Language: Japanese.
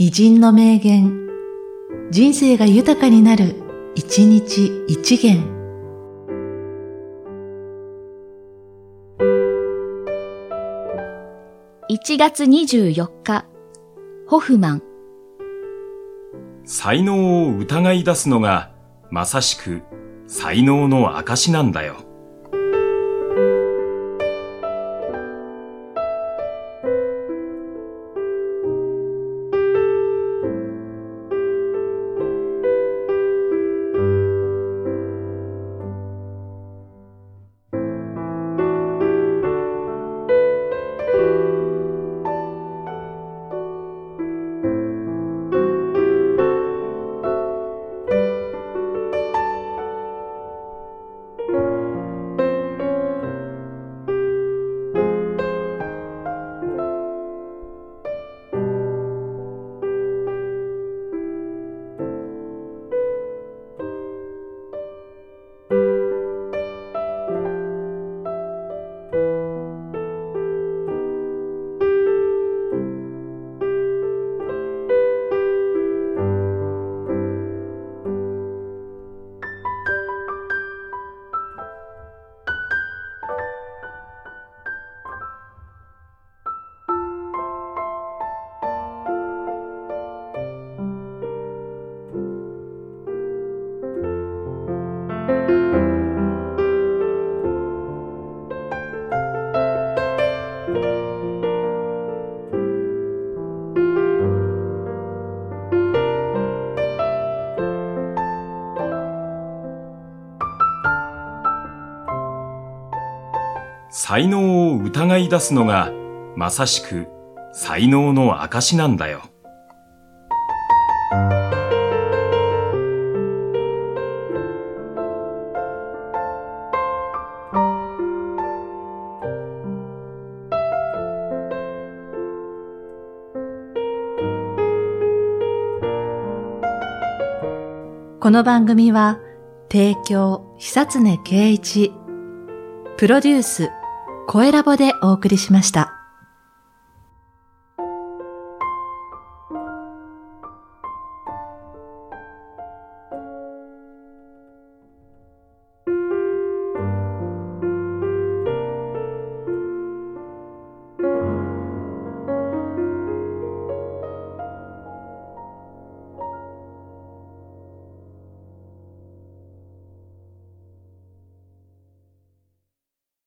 偉人の名言、人生が豊かになる、一日一元。1月24日、ホフマン。才能を疑い出すのが、まさしく才能の証なんだよ。才能を疑い出すのが、まさしく才能の証なんだよ。この番組は、提供、久常圭一、プロデュース、声ラボでお送りしました。